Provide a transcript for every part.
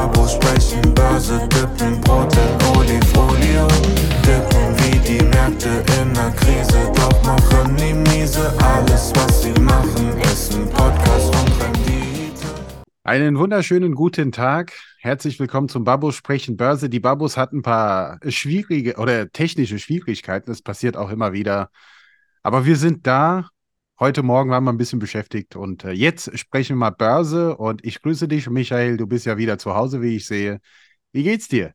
Babos sprechen Börse, dippen Brot in Olifolie. Dippen wie die Märkte in der Krise, doch machen die miese. Alles, was sie machen, ist ein Podcast und Rendite. Einen wunderschönen guten Tag. Herzlich willkommen zum Babos Sprechen Börse. Die Babos hatten ein paar schwierige oder technische Schwierigkeiten. Das passiert auch immer wieder. Aber wir sind da. Heute Morgen waren wir ein bisschen beschäftigt und äh, jetzt sprechen wir mal Börse und ich grüße dich, Michael. Du bist ja wieder zu Hause, wie ich sehe. Wie geht's dir?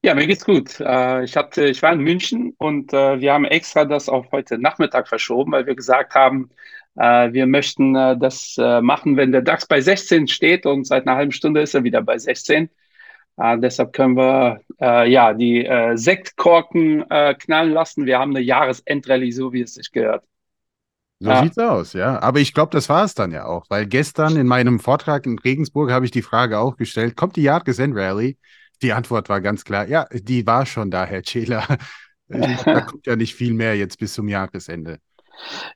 Ja, mir geht's gut. Äh, ich hatte, ich war in München und äh, wir haben extra das auf heute Nachmittag verschoben, weil wir gesagt haben, äh, wir möchten äh, das äh, machen, wenn der DAX bei 16 steht und seit einer halben Stunde ist er wieder bei 16. Äh, deshalb können wir äh, ja die äh, Sektkorken knallen lassen. Wir haben eine Jahresendrallye, so wie es sich gehört. So Ja. sieht's aus, ja. Aber ich glaube, das war es dann ja auch, weil gestern in meinem Vortrag in Regensburg habe ich die Frage auch gestellt, kommt die Jahresend-Rally? Die Antwort war ganz klar, ja, die war schon da, Herr glaub, da kommt ja nicht viel mehr jetzt bis zum Jahresende.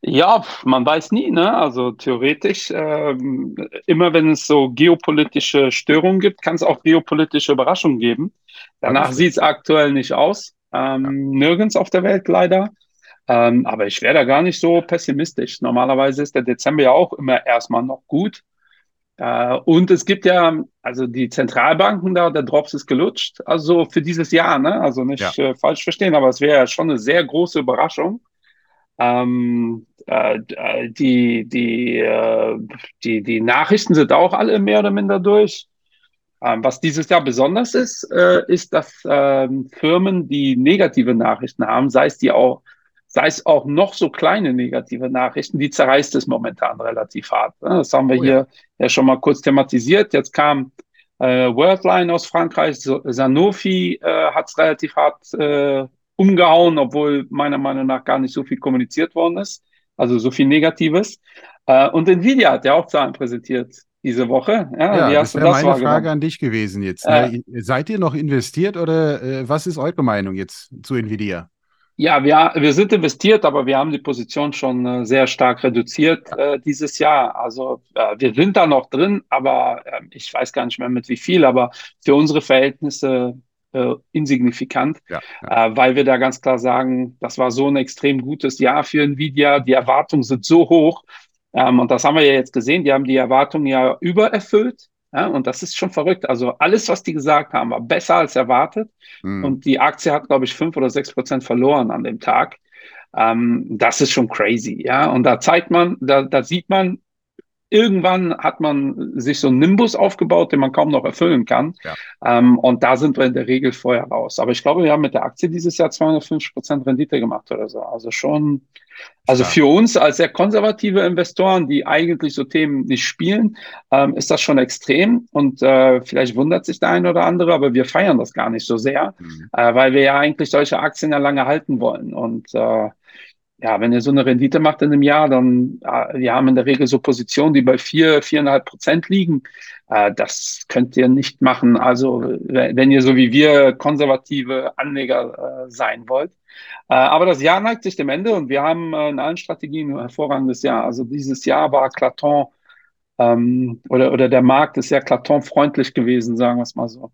Ja, man weiß nie, ne? Also theoretisch, ähm, immer wenn es so geopolitische Störungen gibt, kann es auch geopolitische Überraschungen geben. Danach sieht es aktuell nicht aus. Ähm, nirgends auf der Welt leider. Ähm, aber ich wäre da gar nicht so pessimistisch. Normalerweise ist der Dezember ja auch immer erstmal noch gut. Äh, und es gibt ja, also die Zentralbanken da, der Drops ist gelutscht. Also für dieses Jahr, ne? Also nicht äh, falsch verstehen, aber es wäre ja schon eine sehr große Überraschung. Ähm, äh, äh, die, die, äh, die, die Nachrichten sind auch alle mehr oder minder durch. Ähm, was dieses Jahr besonders ist, äh, ist, dass ähm, Firmen, die negative Nachrichten haben, sei es die auch, sei es auch noch so kleine negative Nachrichten, die zerreißt es momentan relativ hart. ne? Das haben wir Oh ja. hier ja schon mal kurz thematisiert. Jetzt kam äh, Worldline aus Frankreich, Sanofi äh, hat es relativ hart äh, umgehauen, obwohl meiner Meinung nach gar nicht so viel kommuniziert worden ist. Also so viel Negatives. Äh, und Nvidia hat ja auch Zahlen präsentiert diese Woche. Ja, Ja, das wäre meine? Frage an dich gewesen jetzt. Ne? Seid ihr noch investiert oder äh, was ist eure Meinung jetzt zu Nvidia? Ja, wir, wir sind investiert, aber wir haben die Position schon äh, sehr stark reduziert äh, dieses Jahr. Also äh, wir sind da noch drin, aber äh, ich weiß gar nicht mehr mit wie viel, aber für unsere Verhältnisse äh, insignifikant, Ja, ja. äh, weil wir da ganz klar sagen, das war so ein extrem gutes Jahr für Nvidia. Die Erwartungen sind so hoch. Ähm, und das haben wir ja jetzt gesehen. Die haben die Erwartungen ja übererfüllt. Ja, und das ist schon verrückt. Also alles, was die gesagt haben, war besser als erwartet. Hm. Und die Aktie hat, glaube ich, fünf oder sechs Prozent verloren an dem Tag. Ähm, das ist schon crazy, ja. Und da zeigt man, da, da sieht man, irgendwann hat man sich so einen Nimbus aufgebaut, den man kaum noch erfüllen kann. Ja. Ähm, und da sind wir in der Regel vorher raus. Aber ich glaube, wir haben mit der Aktie dieses Jahr 250 Prozent Rendite gemacht oder so. Also schon, also Stark. für uns als sehr konservative Investoren, die eigentlich so Themen nicht spielen, ähm, ist das schon extrem. Und äh, vielleicht wundert sich der eine oder andere, aber wir feiern das gar nicht so sehr Hm. äh, weil wir ja eigentlich solche Aktien ja lange halten wollen. Und äh, ja, wenn ihr so eine Rendite macht in einem Jahr, dann, äh, wir haben in der Regel so Positionen, die bei vier, viereinhalb Prozent liegen. Äh, das könnt ihr nicht machen. Also wenn ihr so wie wir konservative Anleger äh, sein wollt. Äh, aber das Jahr neigt sich dem Ende und wir haben äh, in allen Strategien ein hervorragendes Jahr. Also dieses Jahr war Claton ähm, oder, oder der Markt ist sehr Claton-freundlich gewesen, sagen wir es mal so.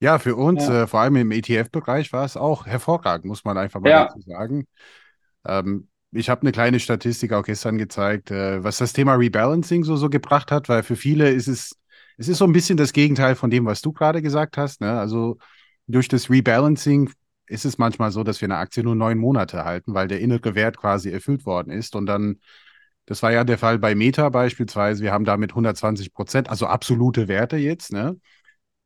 Ja, für uns, Ja. äh, vor allem im ETF-Bereich, war es auch hervorragend, muss man einfach mal Ja. dazu sagen. Ähm, ich habe eine kleine Statistik auch gestern gezeigt, äh, was das Thema Rebalancing so, so gebracht hat, weil für viele ist es, es ist so ein bisschen das Gegenteil von dem, was du gerade gesagt hast. Ne? Also durch das Rebalancing ist es manchmal so, dass wir eine Aktie nur neun Monate halten, weil der innere Wert quasi erfüllt worden ist. Und dann, das war ja der Fall bei Meta beispielsweise, wir haben damit 120 Prozent, also absolute Werte jetzt, ne?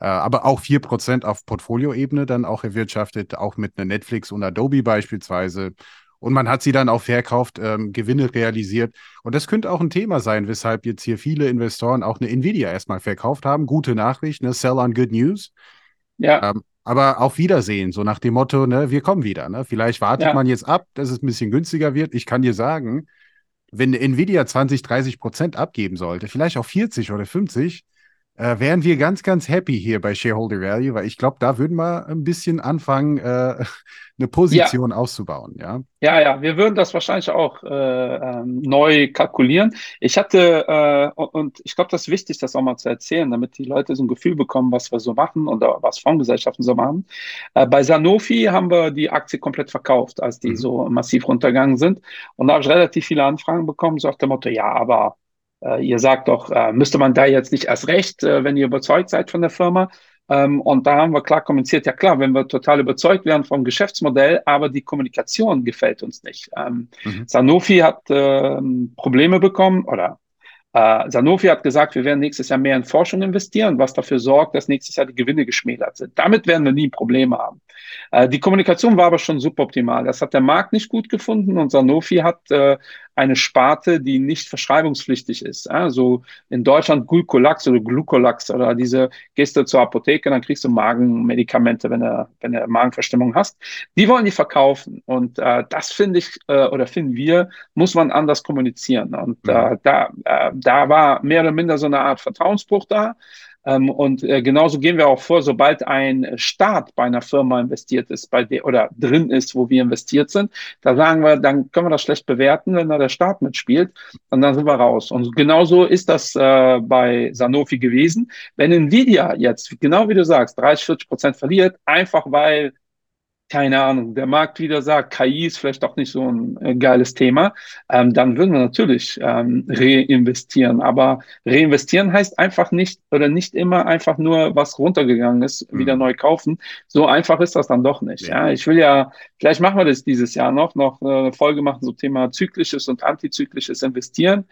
Äh, aber auch 4% auf Portfolioebene dann auch erwirtschaftet, auch mit einer Netflix und Adobe beispielsweise. Und man hat sie dann auch verkauft, ähm, Gewinne realisiert. Und das könnte auch ein Thema sein, weshalb jetzt hier viele Investoren auch eine Nvidia erstmal verkauft haben. Gute Nachricht, ne? Sell on good news. Ja, Ähm, aber auf Wiedersehen, so nach dem Motto, ne, wir kommen wieder. Ne? Vielleicht wartet Ja. man jetzt ab, dass es ein bisschen günstiger wird. Ich kann dir sagen, wenn Nvidia 20, 30 Prozent abgeben sollte, vielleicht auch 40 oder 50, äh, wären wir ganz, ganz happy hier bei Shareholder Value, weil ich glaube, da würden wir ein bisschen anfangen, äh, eine Position ja. auszubauen, ja. Ja, ja, wir würden das wahrscheinlich auch äh, ähm, neu kalkulieren. Ich hatte, äh, und ich glaube, das ist wichtig, das auch mal zu erzählen, damit die Leute so ein Gefühl bekommen, was wir so machen oder was Fondsgesellschaften so machen. Äh, bei Sanofi haben wir die Aktie komplett verkauft, als die mhm. so massiv runtergegangen sind. Und da habe ich relativ viele Anfragen bekommen, so auf dem Motto, ja, aber ihr sagt doch, äh, müsste man da jetzt nicht erst recht, äh, wenn ihr überzeugt seid von der Firma? Ähm, und da haben wir klar kommuniziert, ja klar, wenn wir total überzeugt wären vom Geschäftsmodell, aber die Kommunikation gefällt uns nicht. Ähm, mhm. Sanofi hat ähm, Probleme bekommen oder äh, Sanofi hat gesagt, wir werden nächstes Jahr mehr in Forschung investieren, was dafür sorgt, dass nächstes Jahr die Gewinne geschmälert sind. Damit werden wir nie Probleme haben. Äh, die Kommunikation war aber schon suboptimal. Das hat der Markt nicht gut gefunden und Sanofi hat äh, eine Sparte, die nicht verschreibungspflichtig ist. Also in Deutschland Glucolax oder Glucolax oder diese, gehst du zur Apotheke, dann kriegst du Magenmedikamente, wenn du, wenn du Magenverstimmung hast. Die wollen die verkaufen. Und äh, das finde ich, äh, oder finden wir, muss man anders kommunizieren. Und äh, da, äh, da war mehr oder minder so eine Art Vertrauensbruch da. Ähm, und äh, genauso gehen wir auch vor, sobald ein Staat bei einer Firma investiert ist, bei der oder drin ist, wo wir investiert sind, da sagen wir, dann können wir das schlecht bewerten, wenn da der Staat mitspielt, und dann sind wir raus. Und genauso ist das äh, bei Sanofi gewesen. Wenn Nvidia jetzt, genau wie du sagst, 30, 40 Prozent verliert, einfach weil keine Ahnung, der Markt wieder sagt, KI ist vielleicht auch nicht so ein äh, geiles Thema, ähm, dann würden wir natürlich ähm, reinvestieren. Aber reinvestieren heißt einfach nicht oder nicht immer einfach nur, was runtergegangen ist, mhm. wieder neu kaufen. So einfach ist das dann doch nicht. Ja. ja. ich will ja, vielleicht machen wir das dieses Jahr noch, noch eine Folge machen zum Thema zyklisches und antizyklisches Investieren.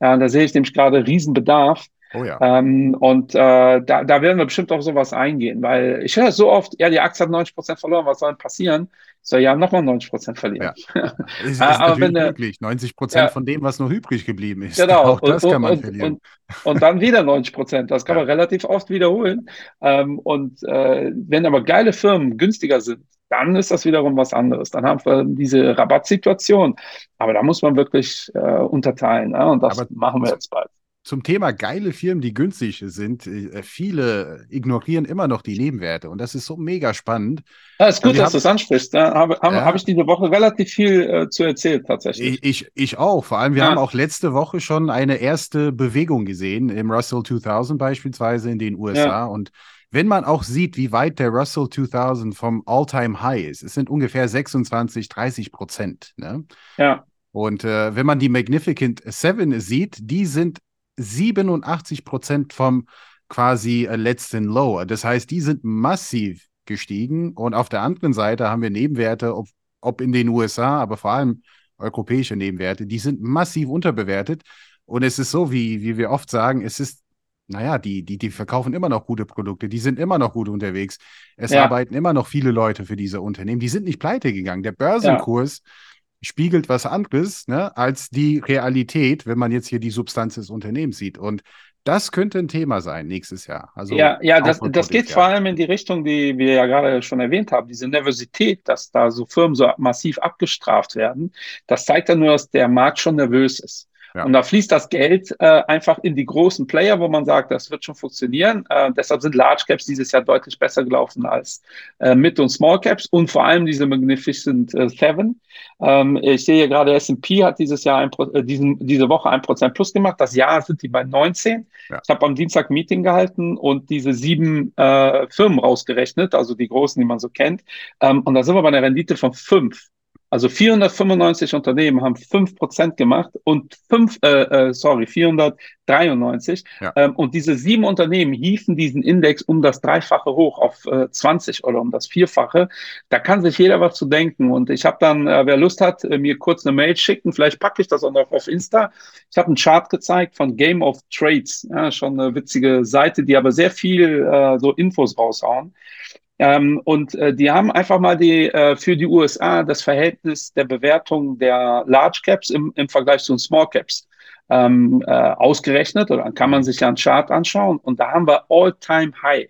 Ja, da sehe ich nämlich gerade Riesenbedarf. Oh ja. Ähm, und äh, da, da werden wir bestimmt auf sowas eingehen, weil ich höre so oft, ja, die Aktie hat 90 Prozent verloren, was soll denn passieren? Ich soll ja nochmal 90 Prozent verlieren. Ja. Es ist Aber wenn möglich, 90 Prozent ja. von dem, was noch übrig geblieben ist. Genau. Auch das und, kann man und, verlieren. Und, dann wieder 90 Prozent. Das kann ja. man relativ oft wiederholen. Ähm, und äh, wenn aber geile Firmen günstiger sind, dann ist das wiederum was anderes. Dann haben wir diese Rabattsituation. Aber da muss man wirklich äh, unterteilen. Ja? Und das Aber machen wir jetzt bald zum Thema geile Firmen, die günstig sind. Äh, viele ignorieren immer noch die Nebenwerte und das ist so mega spannend. Ja, ist gut, dass du es ansprichst. Da habe hab, ja. hab ich diese Woche relativ viel äh, zu erzählen, tatsächlich. Ich, ich, ich, auch. Vor allem, wir ja. haben auch letzte Woche schon eine erste Bewegung gesehen, im Russell 2000 beispielsweise in den USA. Ja. Und wenn man auch sieht, wie weit der Russell 2000 vom All-Time-High ist, es sind ungefähr 26, 30 Prozent. Ne? Ja. Und äh, wenn man die Magnificent Seven sieht, die sind 87 Prozent vom quasi äh, letzten Low. Das heißt, die sind massiv gestiegen. Und auf der anderen Seite haben wir Nebenwerte, ob, ob in den USA, aber vor allem europäische Nebenwerte, die sind massiv unterbewertet. Und es ist so, wie, wie wir oft sagen, es ist, naja, die, die, die verkaufen immer noch gute Produkte, die sind immer noch gut unterwegs. Es ja. arbeiten immer noch viele Leute für diese Unternehmen, die sind nicht pleite gegangen. Der Börsenkurs ja spiegelt was anderes ne, als die Realität, wenn man jetzt hier die Substanz des Unternehmens sieht. Und das könnte ein Thema sein nächstes Jahr. Also ja, ja, das, das geht vor allem in die Richtung, die wir ja gerade schon erwähnt haben, diese Nervosität, dass da so Firmen so massiv abgestraft werden. Das zeigt ja nur, dass der Markt schon nervös ist. Ja. Und da fließt das Geld äh, einfach in die großen Player, wo man sagt, das wird schon funktionieren. Äh, deshalb sind Large Caps dieses Jahr deutlich besser gelaufen als äh, Mid- und Small Caps und vor allem diese Magnificent äh, Seven. Ähm, ich sehe hier gerade, S&P hat dieses Jahr ein, äh, diesen, diese Woche ein Prozent plus gemacht. Das Jahr sind die bei 19. Ja. Ich habe am Dienstag Meeting gehalten und diese sieben äh, Firmen rausgerechnet, also die großen, die man so kennt. Ähm, und da sind wir bei einer Rendite von fünf. Also 495 Unternehmen haben 5% gemacht und fünf, äh, äh, sorry, 493. Ja. Ähm, und diese sieben Unternehmen hiefen diesen Index um das Dreifache hoch auf äh, 20 oder um das Vierfache. Da kann sich jeder was zu denken. Und ich habe dann, äh, wer Lust hat, äh, mir kurz eine Mail schicken. Vielleicht packe ich das auch noch auf Insta. Ich habe einen Chart gezeigt von Game of Trades. Ja, schon eine witzige Seite, die aber sehr viel äh, so Infos raushauen. Ähm, und äh, die haben einfach mal die, äh, für die USA das Verhältnis der Bewertung der Large Caps im, im Vergleich zu den Small Caps ähm, äh, ausgerechnet. Oder dann kann man sich ja einen Chart anschauen. Und da haben wir All-Time High.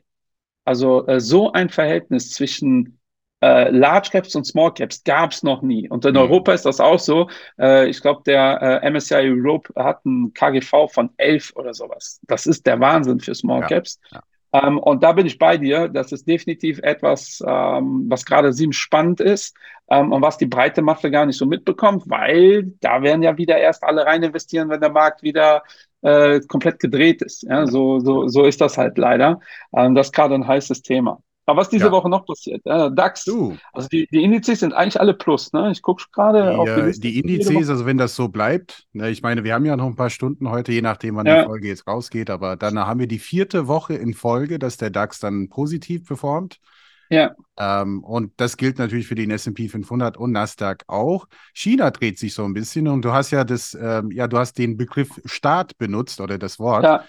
Also äh, so ein Verhältnis zwischen äh, Large Caps und Small Caps gab es noch nie. Und in mhm. Europa ist das auch so. Äh, ich glaube, der äh, MSCI Europe hat ein KGV von 11 oder sowas. Das ist der Wahnsinn für Small ja. Caps. Ja. Ähm, und da bin ich bei dir. Das ist definitiv etwas, ähm, was gerade sieben spannend ist ähm, und was die breite Masse gar nicht so mitbekommt, weil da werden ja wieder erst alle rein investieren, wenn der Markt wieder äh, komplett gedreht ist. Ja, so, so, so ist das halt leider. Ähm, das ist gerade ein heißes Thema. Aber was diese ja. Woche noch passiert? Äh, DAX, du. also die, die Indizes sind eigentlich alle plus. Ne? Ich gucke gerade auf die Liste. Die Indizes, also wenn das so bleibt, ne, ich meine, wir haben ja noch ein paar Stunden heute, je nachdem, wann ja. die Folge jetzt rausgeht, aber dann haben wir die vierte Woche in Folge, dass der DAX dann positiv performt. Ja. Ähm, und das gilt natürlich für den S&P 500 und Nasdaq auch. China dreht sich so ein bisschen und du hast ja das, ähm, ja, du hast den Begriff Staat benutzt oder das Wort. Ja.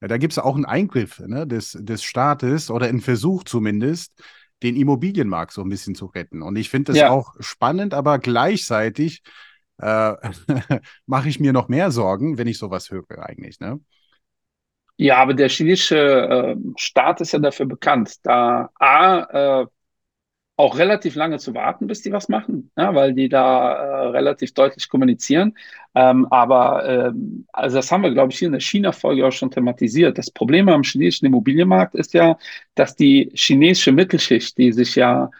Ja, da gibt es auch einen Eingriff ne, des, des Staates oder einen Versuch zumindest, den Immobilienmarkt so ein bisschen zu retten. Und ich finde das ja. auch spannend, aber gleichzeitig äh, mache ich mir noch mehr Sorgen, wenn ich sowas höre eigentlich. Ne? Ja, aber der chinesische äh, Staat ist ja dafür bekannt, da A, äh, auch relativ lange zu warten, bis die was machen, ja, weil die da äh, relativ deutlich kommunizieren. Ähm, aber ähm, also das haben wir, glaube ich, hier in der China-Folge auch schon thematisiert. Das Problem am chinesischen Immobilienmarkt ist ja, dass die chinesische Mittelschicht, die sich ja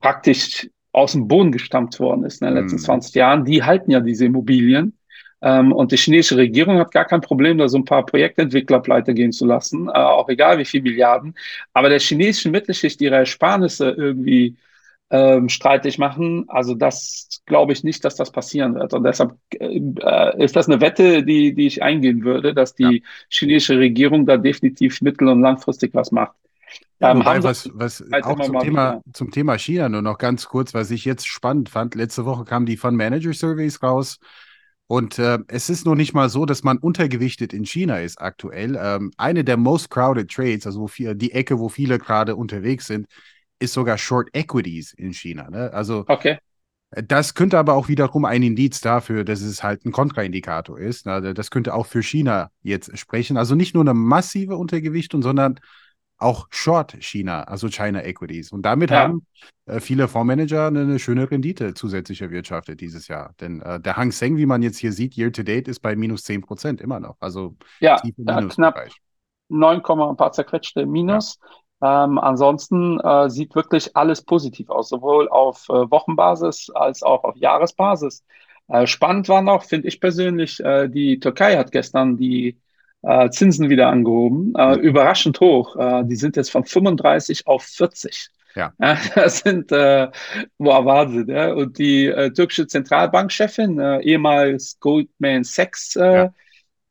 praktisch aus dem Boden gestammt worden ist in den letzten 20 mhm. Jahren, die halten ja diese Immobilien. Ähm, und die chinesische Regierung hat gar kein Problem, da so ein paar Projektentwickler pleite gehen zu lassen, äh, auch egal wie viel Milliarden. Aber der chinesischen Mittelschicht ihre Ersparnisse irgendwie ähm, streitig machen, also das glaube ich nicht, dass das passieren wird. Und deshalb äh, ist das eine Wette, die, die ich eingehen würde, dass die ja. chinesische Regierung da definitiv mittel- und langfristig was macht. Ja, ähm, wobei, was, was auch zum Thema, zum Thema China nur noch ganz kurz, was ich jetzt spannend fand. Letzte Woche kamen die Fund Manager Surveys raus. Und äh, es ist noch nicht mal so, dass man untergewichtet in China ist aktuell. Ähm, eine der most crowded Trades, also viel, die Ecke, wo viele gerade unterwegs sind, ist sogar Short Equities in China. Ne? Also okay. das könnte aber auch wiederum ein Indiz dafür, dass es halt ein Kontraindikator ist. Ne? Das könnte auch für China jetzt sprechen. Also nicht nur eine massive Untergewichtung, sondern auch Short China, also China Equities. Und damit ja. haben äh, viele Fondsmanager eine, eine, schöne Rendite zusätzlich erwirtschaftet dieses Jahr. Denn äh, der Hang Seng, wie man jetzt hier sieht, year to date ist bei minus 10 Prozent immer noch. Also ja, knapp 9, ein paar zerquetschte Minus. Ja. Ähm, ansonsten äh, sieht wirklich alles positiv aus, sowohl auf äh, Wochenbasis als auch auf Jahresbasis. Äh, spannend war noch, finde ich persönlich, äh, die Türkei hat gestern die äh, Zinsen wieder angehoben. Äh, überraschend hoch. Äh, die sind jetzt von 35 auf 40. Ja. ja das sind, äh, boah, Wahnsinn. Ja? Und die äh, türkische Zentralbankchefin, äh, ehemals Goldman Sachs, äh, ja.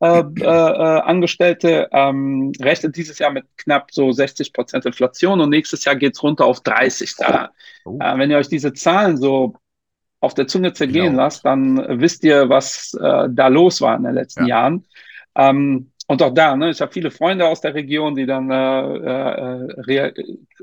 Angestellte, ähm, rechnet dieses Jahr mit knapp so 60 Prozent Inflation und nächstes Jahr geht's runter auf 30. Da, oh. wenn ihr euch diese Zahlen so auf der Zunge zergehen genau. lasst, dann wisst ihr, was da los war in den letzten ja. Jahren. Ähm, und auch da, ne, ich habe viele Freunde aus der Region, die dann äh, äh, rea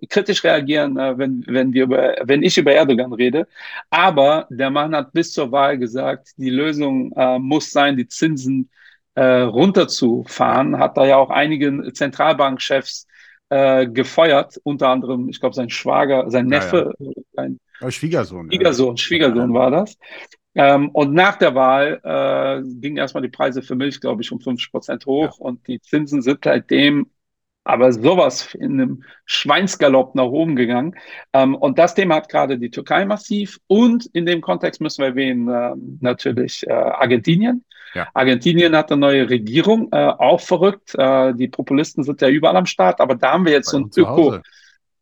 kritisch reagieren, äh, wenn, wenn, wir über, wenn ich über Erdogan rede. Aber der Mann hat bis zur Wahl gesagt, die Lösung äh, muss sein, die Zinsen äh, runterzufahren. Hat da ja auch einige Zentralbankchefs äh, gefeuert, unter anderem, ich glaube, sein Schwager, sein Neffe, ja, ja. sein Schwiegersohn. Schwiegersohn, Schwiegersohn war das. Ähm, und nach der Wahl äh, gingen erstmal die Preise für Milch, glaube ich, um 50 Prozent hoch ja. und die Zinsen sind seitdem aber sowas in einem Schweinsgalopp nach oben gegangen. Ähm, und das Thema hat gerade die Türkei massiv und in dem Kontext müssen wir erwähnen, äh, natürlich äh, Argentinien. Ja. Argentinien hat eine neue Regierung, äh, auch verrückt. Äh, die Populisten sind ja überall am Start, aber da haben wir jetzt Bei so ein Öko,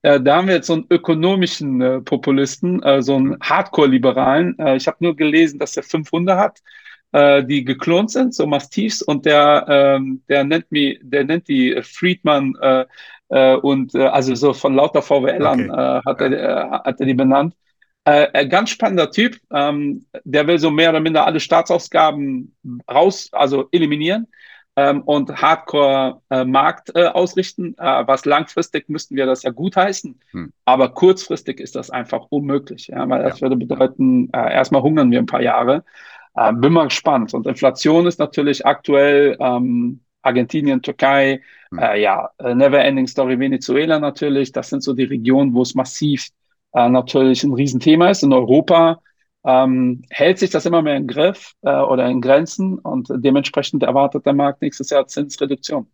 da haben wir jetzt so einen ökonomischen äh, Populisten, äh, so einen Hardcore-Liberalen. Äh, ich habe nur gelesen, dass er fünf Hunde hat, äh, die geklont sind, so Mastiffs, und der, ähm, der nennt mich, der nennt die Friedman äh, äh, und äh, also so von lauter VWLern okay. äh, hat, er, äh, hat er die benannt. Äh, ganz spannender Typ, ähm, der will so mehr oder minder alle Staatsausgaben raus, also eliminieren ähm, und Hardcore-Markt äh, äh, ausrichten. Äh, was langfristig müssten wir das ja gutheißen, hm. aber kurzfristig ist das einfach unmöglich, ja, weil das ja. würde bedeuten, äh, erstmal hungern wir ein paar Jahre. Äh, bin mal gespannt. Und Inflation ist natürlich aktuell ähm, Argentinien, Türkei, hm. Ja, Never Ending Story Venezuela natürlich. Das sind so die Regionen, wo es massiv natürlich ein Riesenthema ist. In Europa ähm, hält sich das immer mehr in Griff äh, oder in Grenzen und dementsprechend erwartet der Markt nächstes Jahr Zinsreduktion.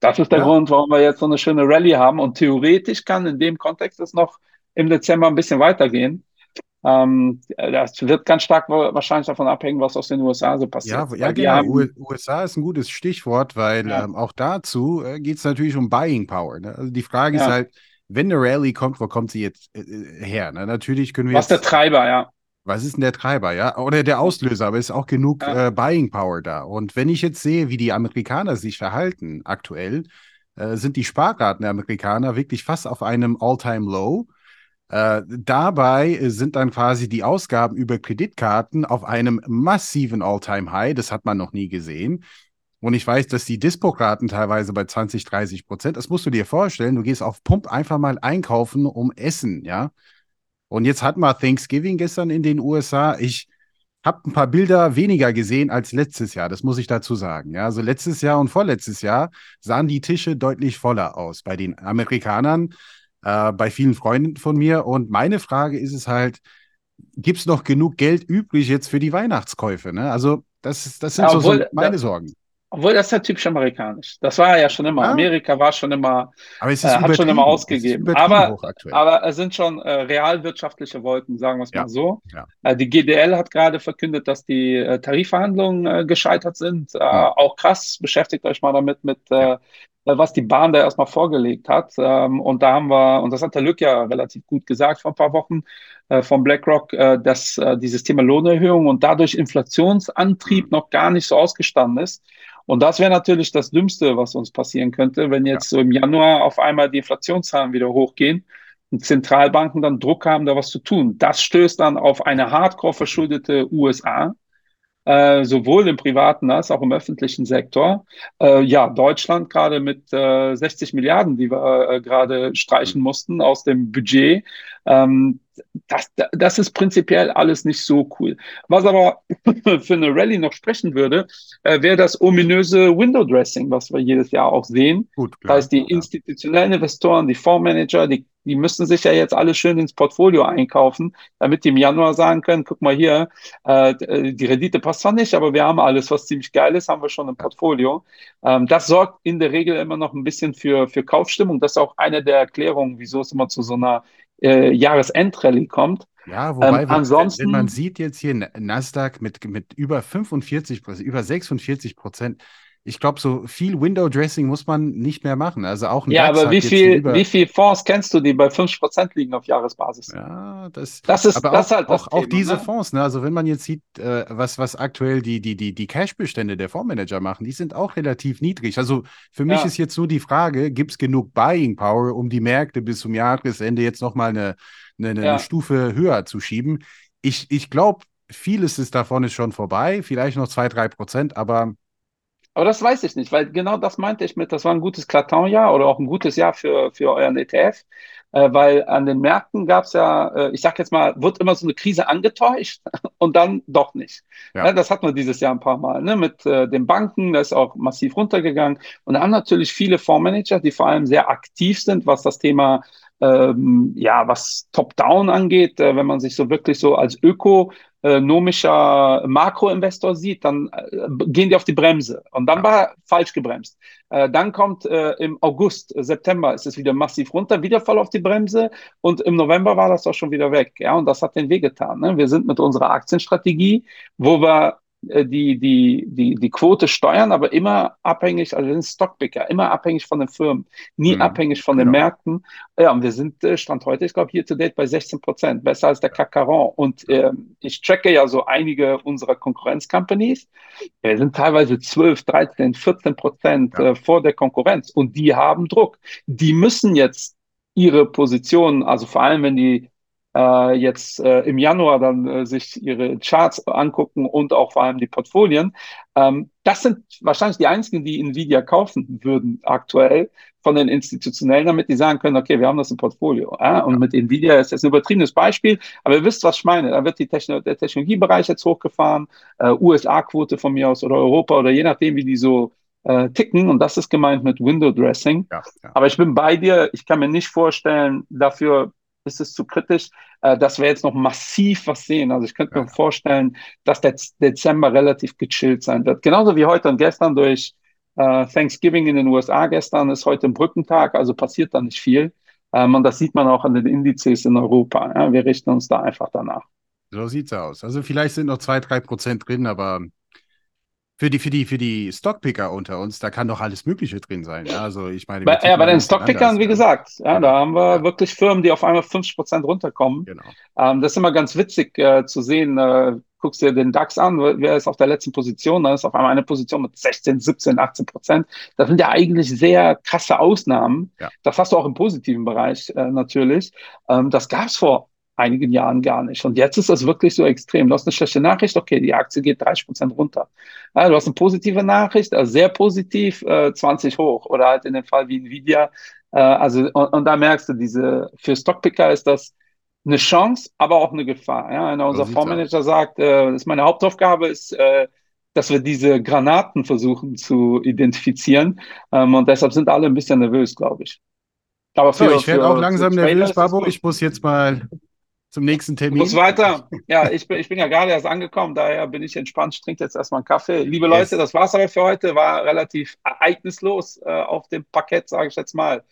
Das ist der Ja. Grund, warum wir jetzt so eine schöne Rallye haben und theoretisch kann in dem Kontext es noch im Dezember ein bisschen weitergehen. Ähm, das wird ganz stark wa- wahrscheinlich davon abhängen, was aus den USA so passiert. Ja, ja genau. haben, USA ist ein gutes Stichwort, weil Ja. ähm, auch dazu äh, geht es natürlich um Buying Power. Ne? Also die Frage ist Ja. halt, wenn eine Rallye kommt, wo kommt sie jetzt äh, äh, her? Ne? Natürlich können wir was der jetzt, Treiber, ja. Was ist denn der Treiber, ja? Oder der Auslöser, aber es ist auch genug Ja. äh, Buying Power da. Und wenn ich jetzt sehe, wie die Amerikaner sich verhalten aktuell, äh, sind die Sparraten der Amerikaner wirklich fast auf einem All-Time-Low. Äh, dabei sind dann quasi die Ausgaben über Kreditkarten auf einem massiven All-Time-High. Das hat man noch nie gesehen. Und ich weiß, dass die Dispo-Raten teilweise bei 20, 30 Prozent, das musst du dir vorstellen, du gehst auf Pump einfach mal einkaufen um Essen, ja. Und jetzt hatten wir Thanksgiving gestern in den USA. Ich habe ein paar Bilder weniger gesehen als letztes Jahr, das muss ich dazu sagen. Ja, also letztes Jahr und vorletztes Jahr sahen die Tische deutlich voller aus bei den Amerikanern, äh, bei vielen Freunden von mir. Und meine Frage ist es halt, gibt es noch genug Geld übrig jetzt für die Weihnachtskäufe? Ne? Also das, das sind Ja, so, so obwohl, meine da, Sorgen. Obwohl das ist ja typisch amerikanisch. Das war ja schon immer. Ja, Amerika war schon immer, aber es äh, ist hat schon immer ausgegeben. Aber, aber es sind schon äh, realwirtschaftliche Wolken, sagen wir es Ja, mal so. ja. Äh, die GDL hat gerade verkündet, dass die äh, Tarifverhandlungen äh, gescheitert sind. Äh, Hm. auch krass, beschäftigt euch mal damit, mit Ja. äh, was die Bahn da erstmal vorgelegt hat. Ähm, und da haben wir, und das hat der Lück ja relativ gut gesagt vor ein paar Wochen äh, von BlackRock, äh, dass äh, dieses Thema Lohnerhöhung und dadurch Inflationsantrieb Hm. noch gar nicht so ausgestanden ist. Und das wäre natürlich das Dümmste, was uns passieren könnte, wenn Ja. jetzt so im Januar auf einmal die Inflationszahlen wieder hochgehen und Zentralbanken dann Druck haben, da was zu tun. Das stößt dann auf eine hardcore verschuldete USA, äh, sowohl im privaten als auch im öffentlichen Sektor. Äh, ja, Deutschland gerade mit äh, 60 Milliarden, die wir äh, gerade streichen Hm. mussten aus dem Budget. Ähm, das, das ist prinzipiell alles nicht so cool. Was aber für eine Rallye noch sprechen würde, äh, wäre das ominöse Window Dressing, was wir jedes Jahr auch sehen. Gut, Das klar. heißt, die institutionellen Investoren, die Fondsmanager, die, die müssen sich ja jetzt alles schön ins Portfolio einkaufen, damit die im Januar sagen können, guck mal hier, äh, die Rendite passt zwar nicht, aber wir haben alles, was ziemlich geil ist, haben wir schon im. Portfolio. Ähm, das sorgt in der Regel immer noch ein bisschen für, für Kaufstimmung. Das ist auch eine der Erklärungen, wieso es immer zu so einer äh, Jahresendrallye kommt. Ja, Ähm, wobei, wenn, wenn, wenn man ansonsten, sieht jetzt hier Nasdaq mit, mit über 45 Prozent, über 46 Prozent, ich glaube, so viel Window Dressing muss man nicht mehr machen. Also auch ein ja, DAX aber wie viel, wie viel Fonds kennst du, die bei 50% liegen auf Jahresbasis? ja, das, Das ist, aber das auch, halt das auch, auch Thema, diese ne? Fonds, ne? Also wenn man jetzt sieht, äh, was, was aktuell die, die, die, die Cash-Bestände der Fondsmanager machen, die sind auch relativ niedrig. Also für mich Ja. ist jetzt nur die Frage, gibt es genug Buying Power, um die Märkte bis zum Jahresende jetzt nochmal eine, eine, eine Ja. Stufe höher zu schieben? Ich, ich glaube, vieles ist davon ist schon vorbei, vielleicht noch zwei, drei Prozent, aber Aber das weiß ich nicht, weil genau das meinte ich mit, das war ein gutes Clatan-Jahr oder auch ein gutes Jahr für, für euren ETF, äh, weil an den Märkten gab es ja, äh, ich sag jetzt mal, wird immer so eine Krise angetäuscht und dann doch nicht. Ja. Ja, das hatten wir dieses Jahr ein paar Mal, ne? mit äh, den Banken, das ist auch massiv runtergegangen und dann haben natürlich viele Fondsmanager, die vor allem sehr aktiv sind, was das Thema ähm, ja, was Top-Down angeht, äh, wenn man sich so wirklich so als ökonomischer Makroinvestor sieht, dann äh, gehen die auf die Bremse. Und dann Ja. war falsch gebremst. Äh, dann kommt äh, im August, äh, September ist es wieder massiv runter, wieder voll auf die Bremse. Und im November war das auch schon wieder weg. Ja, und das hat den Weg getan. Ne? Wir sind mit unserer Aktienstrategie, wo wir äh, die, die, die, die Quote steuern, aber immer abhängig, also wir sind Stockpicker, immer abhängig von den Firmen, nie Mhm, abhängig von den genau. Märkten. Ja, und wir sind äh, Stand heute, ich glaube, hier to date bei 16 Prozent, besser als der CAC 40. Und ähm, ich tracke ja so einige unserer Konkurrenzcompanies. Wir sind teilweise 12, 13, 14 Prozent Ja. äh, vor der Konkurrenz und die haben Druck. Die müssen jetzt ihre Positionen, also vor allem wenn die äh, jetzt äh, im Januar dann äh, sich ihre Charts angucken und auch vor allem die Portfolien. Ähm, das sind wahrscheinlich die einzigen, die Nvidia kaufen würden aktuell von den Institutionellen, damit die sagen können, okay, wir haben das im Portfolio. Ja? Und mit Nvidia ist das ein übertriebenes Beispiel, aber ihr wisst, was ich meine. Da wird die Techno der Technologiebereich jetzt hochgefahren, äh, USA-Quote von mir aus oder Europa oder je nachdem, wie die so äh, ticken. Und das ist gemeint mit Window Dressing. ja, ja. Aber ich bin bei dir. Ich kann mir nicht vorstellen, dafür ist es zu kritisch, äh, dass wir jetzt noch massiv was sehen. Also ich könnte mir Ja. vorstellen, dass der Dezember relativ gechillt sein wird. Genauso wie heute und gestern durch äh, Thanksgiving in den USA gestern ist heute ein Brückentag, also passiert da nicht viel. Ähm, und das sieht man auch an den Indizes in Europa. Ja? Wir richten uns da einfach danach. So sieht's aus. Also vielleicht sind noch zwei, drei Prozent drin, aber für die, für die, für die Stockpicker unter uns, da kann doch alles Mögliche drin sein. Ja, also ich meine, Bei, ja, bei den Stockpickern, wie ja. gesagt, ja, da haben wir wirklich Firmen, die auf einmal 50 Prozent runterkommen. Genau. Ähm, das ist immer ganz witzig äh, zu sehen. Äh, guckst dir den DAX an, wer ist auf der letzten Position? Da ist auf einmal eine Position mit 16, 17, 18 Prozent. Das sind ja eigentlich sehr krasse Ausnahmen. Das hast du auch im positiven Bereich äh, natürlich. Ähm, das gab es vor einigen Jahren gar nicht. Und jetzt ist das wirklich so extrem. Du hast eine schlechte Nachricht, okay, die Aktie geht 30 Prozent runter. Ja, du hast eine positive Nachricht, also sehr positiv, äh, 20 hoch. Oder halt in dem Fall wie Nvidia. Äh, also, und, und da merkst du, diese, für Stockpicker ist das eine Chance, aber auch eine Gefahr. Ja, einer unserer Fondsmanager sagt, äh, das ist meine Hauptaufgabe, ist, äh, dass wir diese Granaten versuchen zu identifizieren. Ähm, und deshalb sind alle ein bisschen nervös, glaube ich. Aber So, für, ich werde auch langsam nervös, Babo. Ich muss jetzt mal zum nächsten Termin. muss weiter. Ja, ich bin, ich bin ja gerade erst angekommen, daher bin ich entspannt. Ich trinke jetzt erstmal einen Kaffee. Liebe Yes. Leute, das war's aber für heute. War relativ ereignislos äh, auf dem Parkett, sage ich jetzt mal.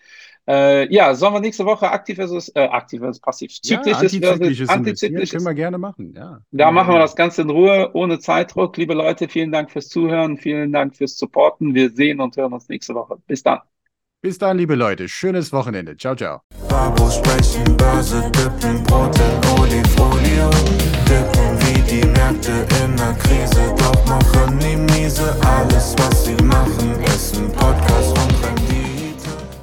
Äh, ja, sollen wir nächste Woche aktiv versus äh, aktiv versus passiv? Ja, Zyklisches versus antizyklisches antizyklisches. können wir gerne machen. Ja. Da machen wir das Ganze in Ruhe, ohne Zeitdruck. Liebe Leute, vielen Dank fürs Zuhören, vielen Dank fürs Supporten. Wir sehen und hören uns nächste Woche. Bis dann. Bis dann, liebe Leute, schönes Wochenende. Ciao, ciao. Babos sprechen, Börse dippen, Brot in Dippen wie die Märkte in der Krise, doch machen die miese. Alles, was sie machen, ist ein Podcast.